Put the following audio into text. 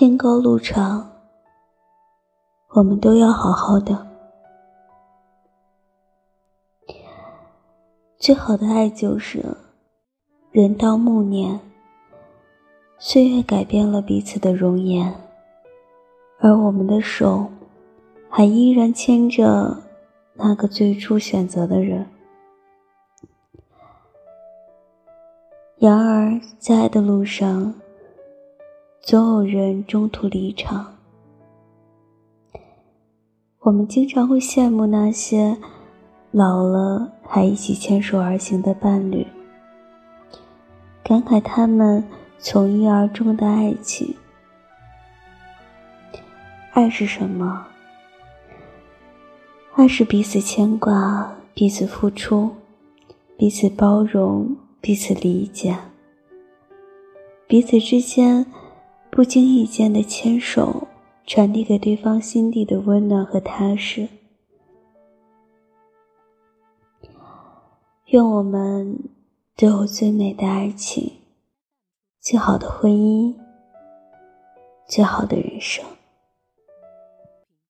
天高路长，我们都要好好的。最好的爱就是人到暮年，岁月改变了彼此的容颜，而我们的手还依然牵着那个最初选择的人。然而，在爱的路上，总有人中途离场。我们经常会羡慕那些老了还一起牵手而行的伴侣，感慨他们从一而终的爱情。爱是什么？爱是彼此牵挂，彼此付出，彼此包容。彼此理解，彼此之间不经意间的牵手，传递给对方心底的温暖和踏实。愿我们都有最美的爱情，最好的婚姻，最好的人生。